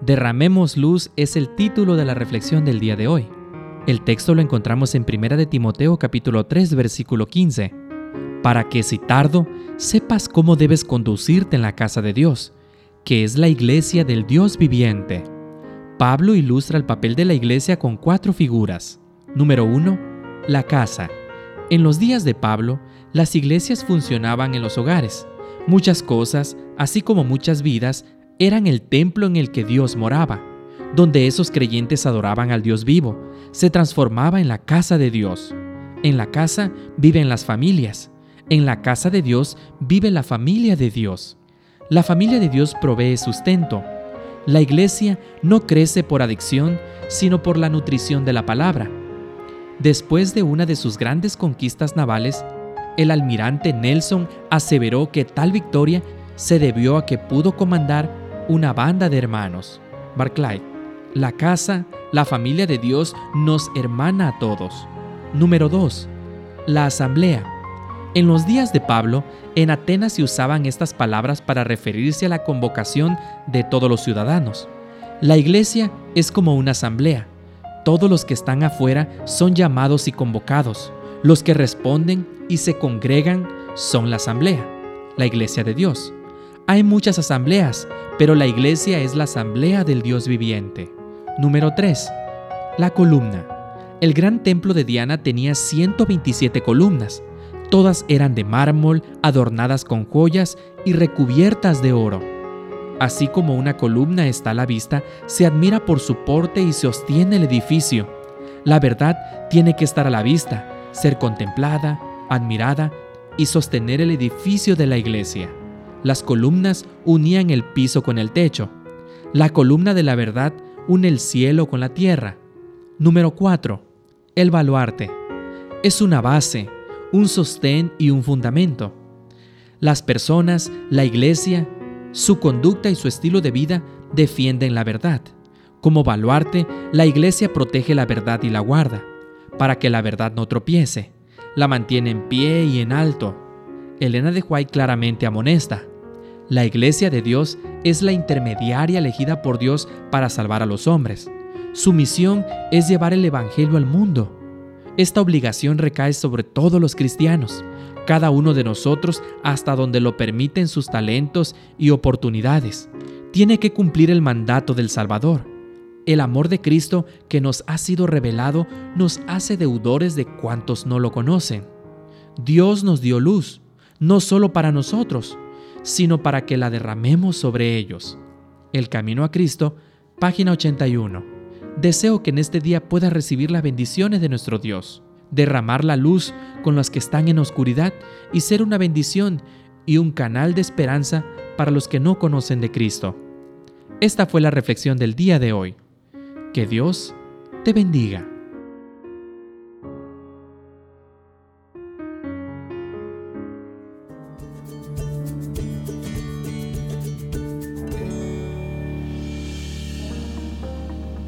Derramemos luz es el título de la reflexión del día de hoy. El texto lo encontramos en 1 de Timoteo capítulo 3 versículo 15. Para que si tardo, sepas cómo debes conducirte en la casa de Dios, que es la iglesia del Dios viviente. Pablo ilustra el papel de la iglesia con cuatro figuras. Número 1. La casa. En los días de Pablo, las iglesias funcionaban en los hogares. Muchas cosas, así como muchas vidas, eran el templo en el que Dios moraba, donde esos creyentes adoraban al Dios vivo, se transformaba en la casa de Dios. En la casa viven las familias. En la casa de Dios vive la familia de Dios. La familia de Dios provee sustento. La iglesia no crece por adicción, sino por la nutrición de la palabra. Después de una de sus grandes conquistas navales, el almirante Nelson aseveró que tal victoria se debió a que pudo comandar una banda de hermanos. Barclay, la casa, la familia de Dios nos hermana a todos. Número 2. La asamblea. En los días de Pablo, en Atenas se usaban estas palabras para referirse a la convocación de todos los ciudadanos. La iglesia es como una asamblea. Todos los que están afuera son llamados y convocados. Los que responden y se congregan son la asamblea, la iglesia de Dios. Hay muchas asambleas, pero la iglesia es la asamblea del Dios viviente. Número 3. La columna. El gran templo de Diana tenía 127 columnas. Todas eran de mármol, adornadas con joyas y recubiertas de oro. Así como una columna está a la vista, se admira por su porte y sostiene el edificio. La verdad tiene que estar a la vista, ser contemplada, admirada y sostener el edificio de la iglesia. Las columnas unían el piso con el techo. La columna de la verdad une el cielo con la tierra. Número 4. El baluarte. Es una base, un sostén y un fundamento. Las personas, la iglesia, su conducta y su estilo de vida defienden la verdad. Como baluarte, la iglesia protege la verdad y la guarda, para que la verdad no tropiece. La mantiene en pie y en alto. Elena de White claramente amonesta. La iglesia de Dios es la intermediaria elegida por Dios para salvar a los hombres. Su misión es llevar el Evangelio al mundo. Esta obligación recae sobre todos los cristianos, cada uno de nosotros hasta donde lo permiten sus talentos y oportunidades. Tiene que cumplir el mandato del Salvador. El amor de Cristo que nos ha sido revelado nos hace deudores de cuantos no lo conocen. Dios nos dio luz, no solo para nosotros, sino para que la derramemos sobre ellos. El Camino a Cristo, página 81. Deseo que en este día puedas recibir las bendiciones de nuestro Dios, derramar la luz con los que están en oscuridad y ser una bendición y un canal de esperanza para los que no conocen de Cristo. Esta fue la reflexión del día de hoy. Que Dios te bendiga.